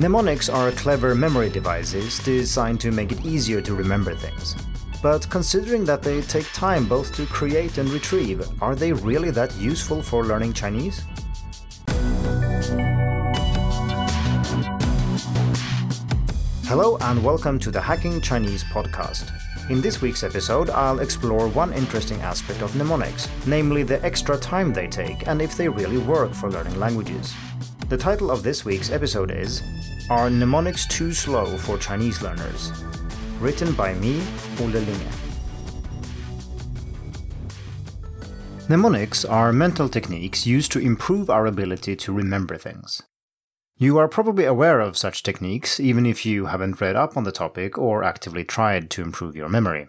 Mnemonics are clever memory devices designed to make it easier to remember things. But considering that they take time both to create and retrieve, are they really that useful for learning Chinese? Hello and welcome to the Hacking Chinese podcast. In this week's episode, I'll explore one interesting aspect of mnemonics, namely the extra time they take and if they really work for learning languages. The title of this week's episode is Are Mnemonics Too Slow for Chinese Learners? Written by me, Olle Linge. Mnemonics are mental techniques used to improve our ability to remember things. You are probably aware of such techniques even if you haven't read up on the topic or actively tried to improve your memory.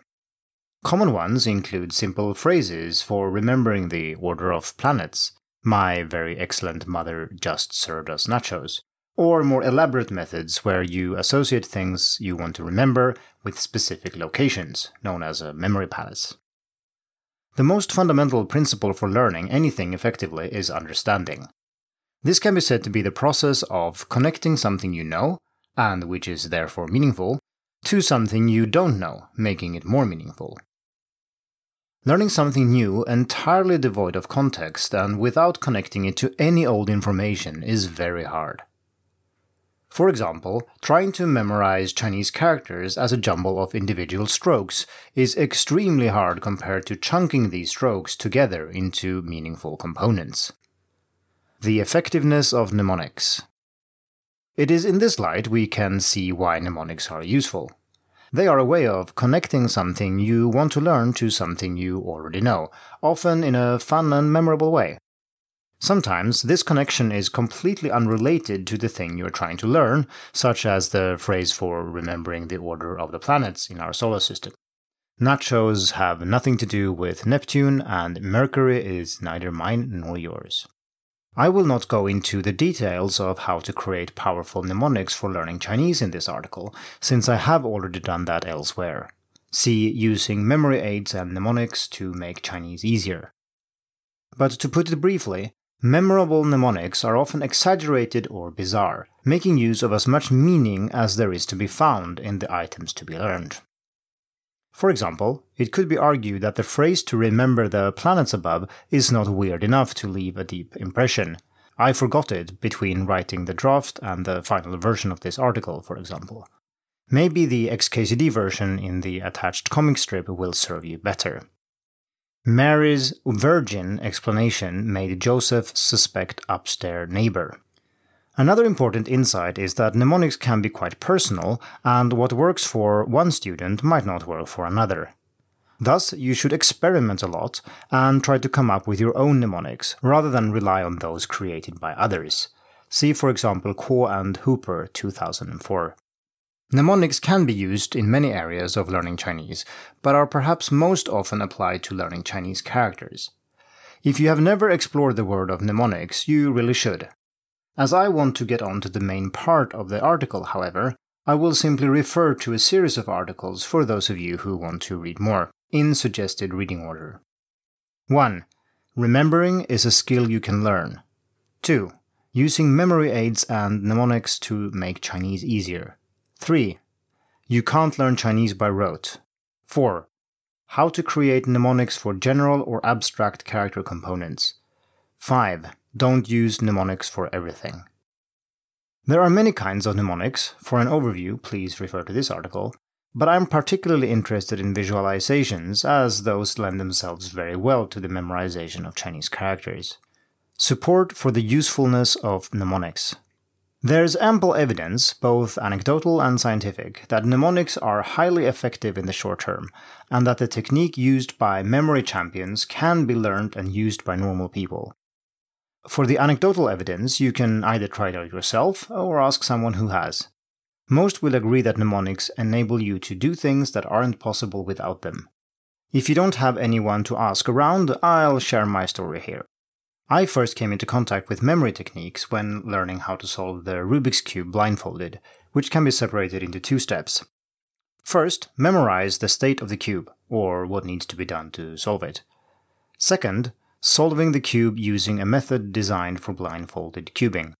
Common ones include simple phrases for remembering the order of planets, my very excellent mother just served us nachos, or more elaborate methods where you associate things you want to remember with specific locations, known as a memory palace. The most fundamental principle for learning anything effectively is understanding. This can be said to be the process of connecting something you know, and which is therefore meaningful, to something you don't know, making it more meaningful. Learning something new entirely devoid of context and without connecting it to any old information is very hard. For example, trying to memorize Chinese characters as a jumble of individual strokes is extremely hard compared to chunking these strokes together into meaningful components. The effectiveness of mnemonics. It is in this light we can see why mnemonics are useful. They are a way of connecting something you want to learn to something you already know, often in a fun and memorable way. Sometimes this connection is completely unrelated to the thing you're trying to learn, such as the phrase for remembering the order of the planets in our solar system. Nachos have nothing to do with Neptune, and Mercury is neither mine nor yours. I will not go into the details of how to create powerful mnemonics for learning Chinese in this article, since I have already done that elsewhere. See using memory aids and mnemonics to make Chinese easier. But to put it briefly, memorable mnemonics are often exaggerated or bizarre, making use of as much meaning as there is to be found in the items to be learned. For example, it could be argued that the phrase to remember the planets above is not weird enough to leave a deep impression. I forgot it between writing the draft and the final version of this article, for example. Maybe the XKCD version in the attached comic strip will serve you better. Mary's virgin explanation made Joseph suspect upstairs neighbor. Another important insight is that mnemonics can be quite personal, and what works for one student might not work for another. Thus, you should experiment a lot and try to come up with your own mnemonics rather than rely on those created by others. See, for example, Kuo and Hooper 2004. Mnemonics can be used in many areas of learning Chinese, but are perhaps most often applied to learning Chinese characters. If you have never explored the world of mnemonics, you really should. As I want to get on to the main part of the article, however, I will simply refer to a series of articles for those of you who want to read more, in suggested reading order. 1. Remembering is a skill you can learn. 2. Using memory aids and mnemonics to make Chinese easier. 3. You can't learn Chinese by rote. 4. How to create mnemonics for general or abstract character components. 5 don't use mnemonics for everything. There are many kinds of mnemonics. For an overview, please refer to this article. But I'm particularly interested in visualizations, as those lend themselves very well to the memorization of Chinese characters. Support for the usefulness of mnemonics. There's ample evidence, both anecdotal and scientific, that mnemonics are highly effective in the short term, and that the technique used by memory champions can be learned and used by normal people. For the anecdotal evidence, you can either try it out yourself or ask someone who has. Most will agree that mnemonics enable you to do things that aren't possible without them. If you don't have anyone to ask around, I'll share my story here. I first came into contact with memory techniques when learning how to solve the Rubik's Cube blindfolded, which can be separated into two steps. First, memorize the state of the cube, or what needs to be done to solve it. Second, solving the cube using a method designed for blindfolded cubing.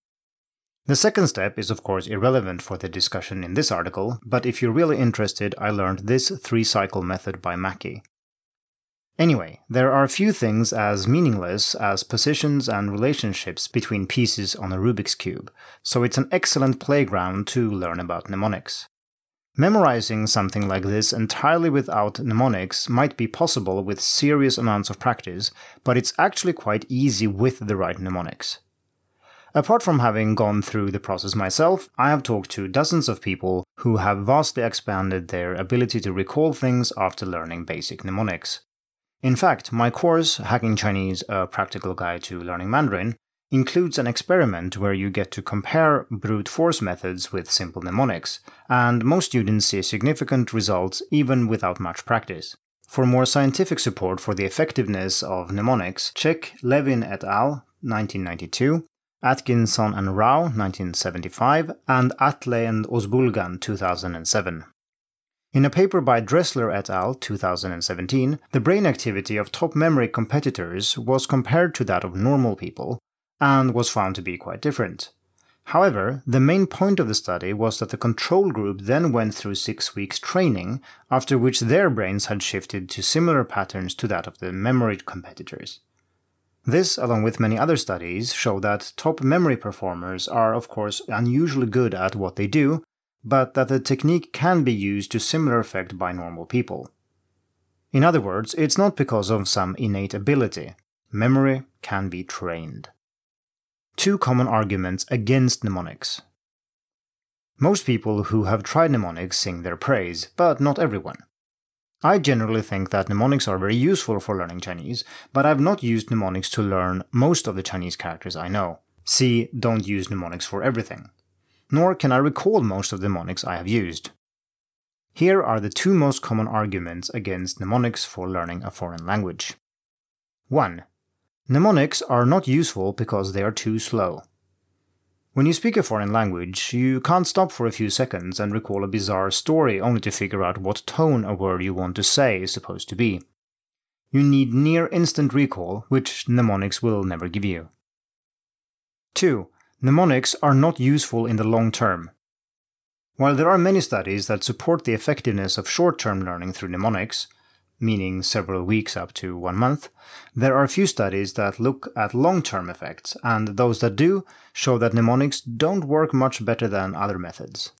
The second step is of course irrelevant for the discussion in this article, but if you're really interested, I learned this three cycle method by Macky. Anyway, there are few things as meaningless as positions and relationships between pieces on a Rubik's Cube, so it's an excellent playground to learn about mnemonics. Memorizing something like this entirely without mnemonics might be possible with serious amounts of practice, but it's actually quite easy with the right mnemonics. Apart from having gone through the process myself, I have talked to dozens of people who have vastly expanded their ability to recall things after learning basic mnemonics. In fact, my course, Hacking Chinese A Practical Guide to Learning Mandarin, includes an experiment where you get to compare brute force methods with simple mnemonics, and most students see significant results even without much practice. For more scientific support for the effectiveness of mnemonics, check Levin et al. 1992 Atkinson and Raugh 1975, and Atay and Ozbulgan 2007. In a paper by Dresler et al. 2017, the brain activity of top memory competitors was compared to that of normal people and was found to be quite different. However, the main point of the study was that the control group then went through six weeks training, after which their brains had shifted to similar patterns to that of the memory competitors. This, along with many other studies, show that top memory performers are, of course, unusually good at what they do, but that the technique can be used to similar effect by normal people. In other words, it's not because of some innate ability. Memory can be trained. Two common arguments against mnemonics. Most people who have tried mnemonics sing their praise, but not everyone. I generally think that mnemonics are very useful for learning Chinese, but I've not used mnemonics to learn most of the Chinese characters I know. See, don't use mnemonics for everything. Nor can I recall most of the mnemonics I have used. Here are the two most common arguments against mnemonics for learning a foreign language. 1. Mnemonics are not useful because they are too slow. When you speak a foreign language, you can't stop for a few seconds and recall a bizarre story only to figure out what tone a word you want to say is supposed to be. You need near instant recall, which mnemonics will never give you. 2. Mnemonics are not useful in the long term. While there are many studies that support the effectiveness of short term learning through mnemonics, meaning several weeks up to one month, there are a few studies that look at long term effects, and those that do show that mnemonics don't work much better than other methods.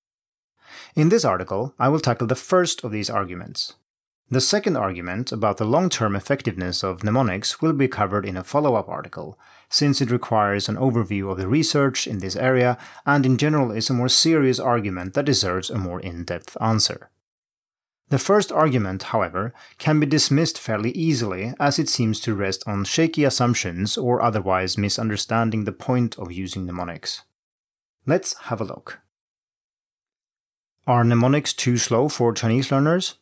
In this article, I will tackle the first of these arguments. The second argument about the long term effectiveness of mnemonics will be covered in a follow up article, since it requires an overview of the research in this area and in general is a more serious argument that deserves a more in depth answer. The first argument, however, can be dismissed fairly easily as it seems to rest on shaky assumptions or otherwise misunderstanding the point of using mnemonics. Let's have a look. Are mnemonics too slow for Chinese learners?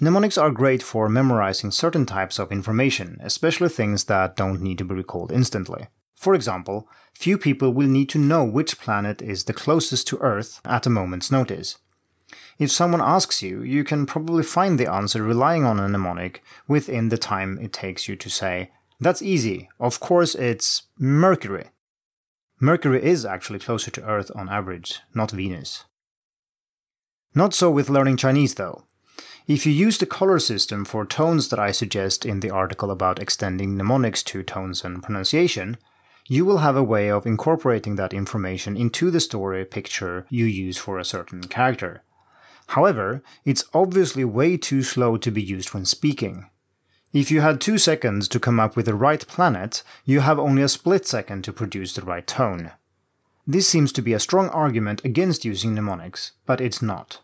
Mnemonics are great for memorizing certain types of information, especially things that don't need to be recalled instantly. For example, few people will need to know which planet is the closest to Earth at a moment's notice. If someone asks you, you can probably find the answer relying on a mnemonic within the time it takes you to say, That's easy, of course it's Mercury. Mercury is actually closer to Earth on average, not Venus. Not so with learning Chinese though. If you use the color system for tones that I suggest in the article about extending mnemonics to tones and pronunciation, you will have a way of incorporating that information into the story picture you use for a certain character. However, it's obviously way too slow to be used when speaking. If you had two seconds to come up with the right planet, you have only a split second to produce the right tone. This seems to be a strong argument against using mnemonics, but it's not.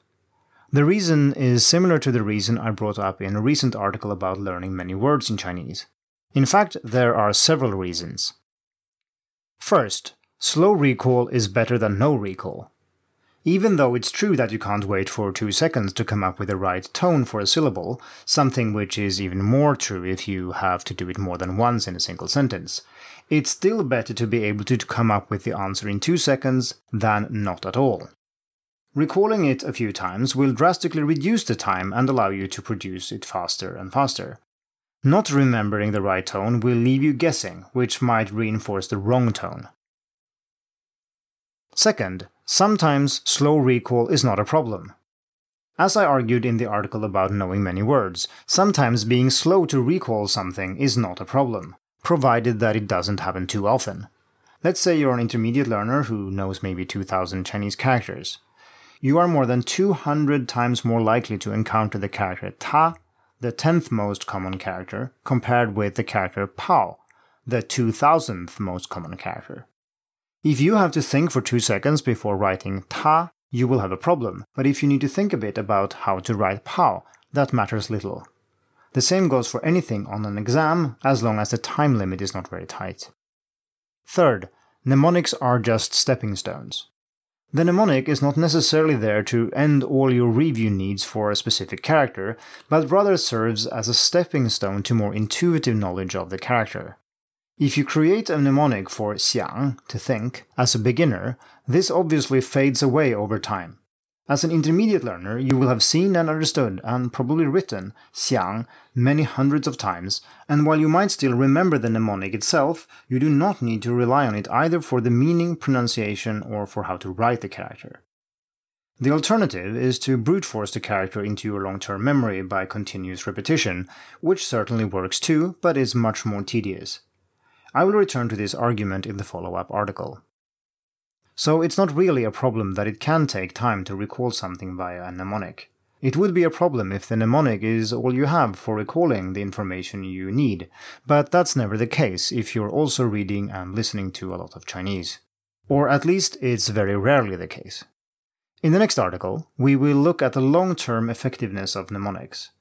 The reason is similar to the reason I brought up in a recent article about learning many words in Chinese. In fact, there are several reasons. First, slow recall is better than no recall. Even though it's true that you can't wait for two seconds to come up with the right tone for a syllable, something which is even more true if you have to do it more than once in a single sentence, it's still better to be able to come up with the answer in two seconds than not at all. Recalling it a few times will drastically reduce the time and allow you to produce it faster and faster. Not remembering the right tone will leave you guessing, which might reinforce the wrong tone. Second, sometimes slow recall is not a problem. As I argued in the article about knowing many words, sometimes being slow to recall something is not a problem, provided that it doesn't happen too often. Let's say you're an intermediate learner who knows maybe 2000 Chinese characters. You are more than 200 times more likely to encounter the character ta, the 10th most common character, compared with the character pao, the 2000th most common character. If you have to think for two seconds before writing ta, you will have a problem, but if you need to think a bit about how to write pao, that matters little. The same goes for anything on an exam, as long as the time limit is not very tight. Third, mnemonics are just stepping stones. The mnemonic is not necessarily there to end all your review needs for a specific character, but rather serves as a stepping stone to more intuitive knowledge of the character. If you create a mnemonic for xiang, to think, as a beginner, this obviously fades away over time. As an intermediate learner, you will have seen and understood and probably written xiang many hundreds of times, and while you might still remember the mnemonic itself, you do not need to rely on it either for the meaning, pronunciation, or for how to write the character. The alternative is to brute force the character into your long term memory by continuous repetition, which certainly works too, but is much more tedious. I will return to this argument in the follow up article. So it's not really a problem that it can take time to recall something via a mnemonic. It would be a problem if the mnemonic is all you have for recalling the information you need, but that's never the case if you're also reading and listening to a lot of Chinese. Or at least it's very rarely the case. In the next article, we will look at the long term effectiveness of mnemonics.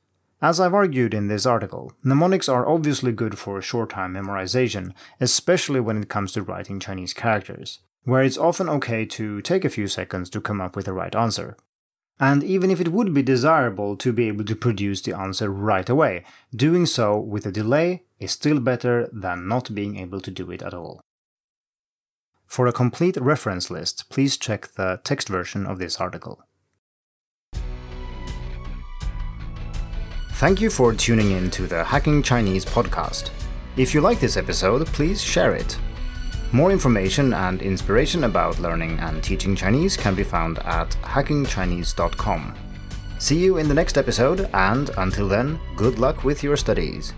As I've argued in this article, mnemonics are obviously good for short time memorization, especially when it comes to writing Chinese characters, where it's often okay to take a few seconds to come up with the right answer. And even if it would be desirable to be able to produce the answer right away, doing so with a delay is still better than not being able to do it at all. For a complete reference list, please check the text version of this article. Thank you for tuning in to the Hacking Chinese podcast. If you like this episode, please share it. More information and inspiration about learning and teaching Chinese can be found at hackingchinese.com. See you in the next episode, and until then, good luck with your studies.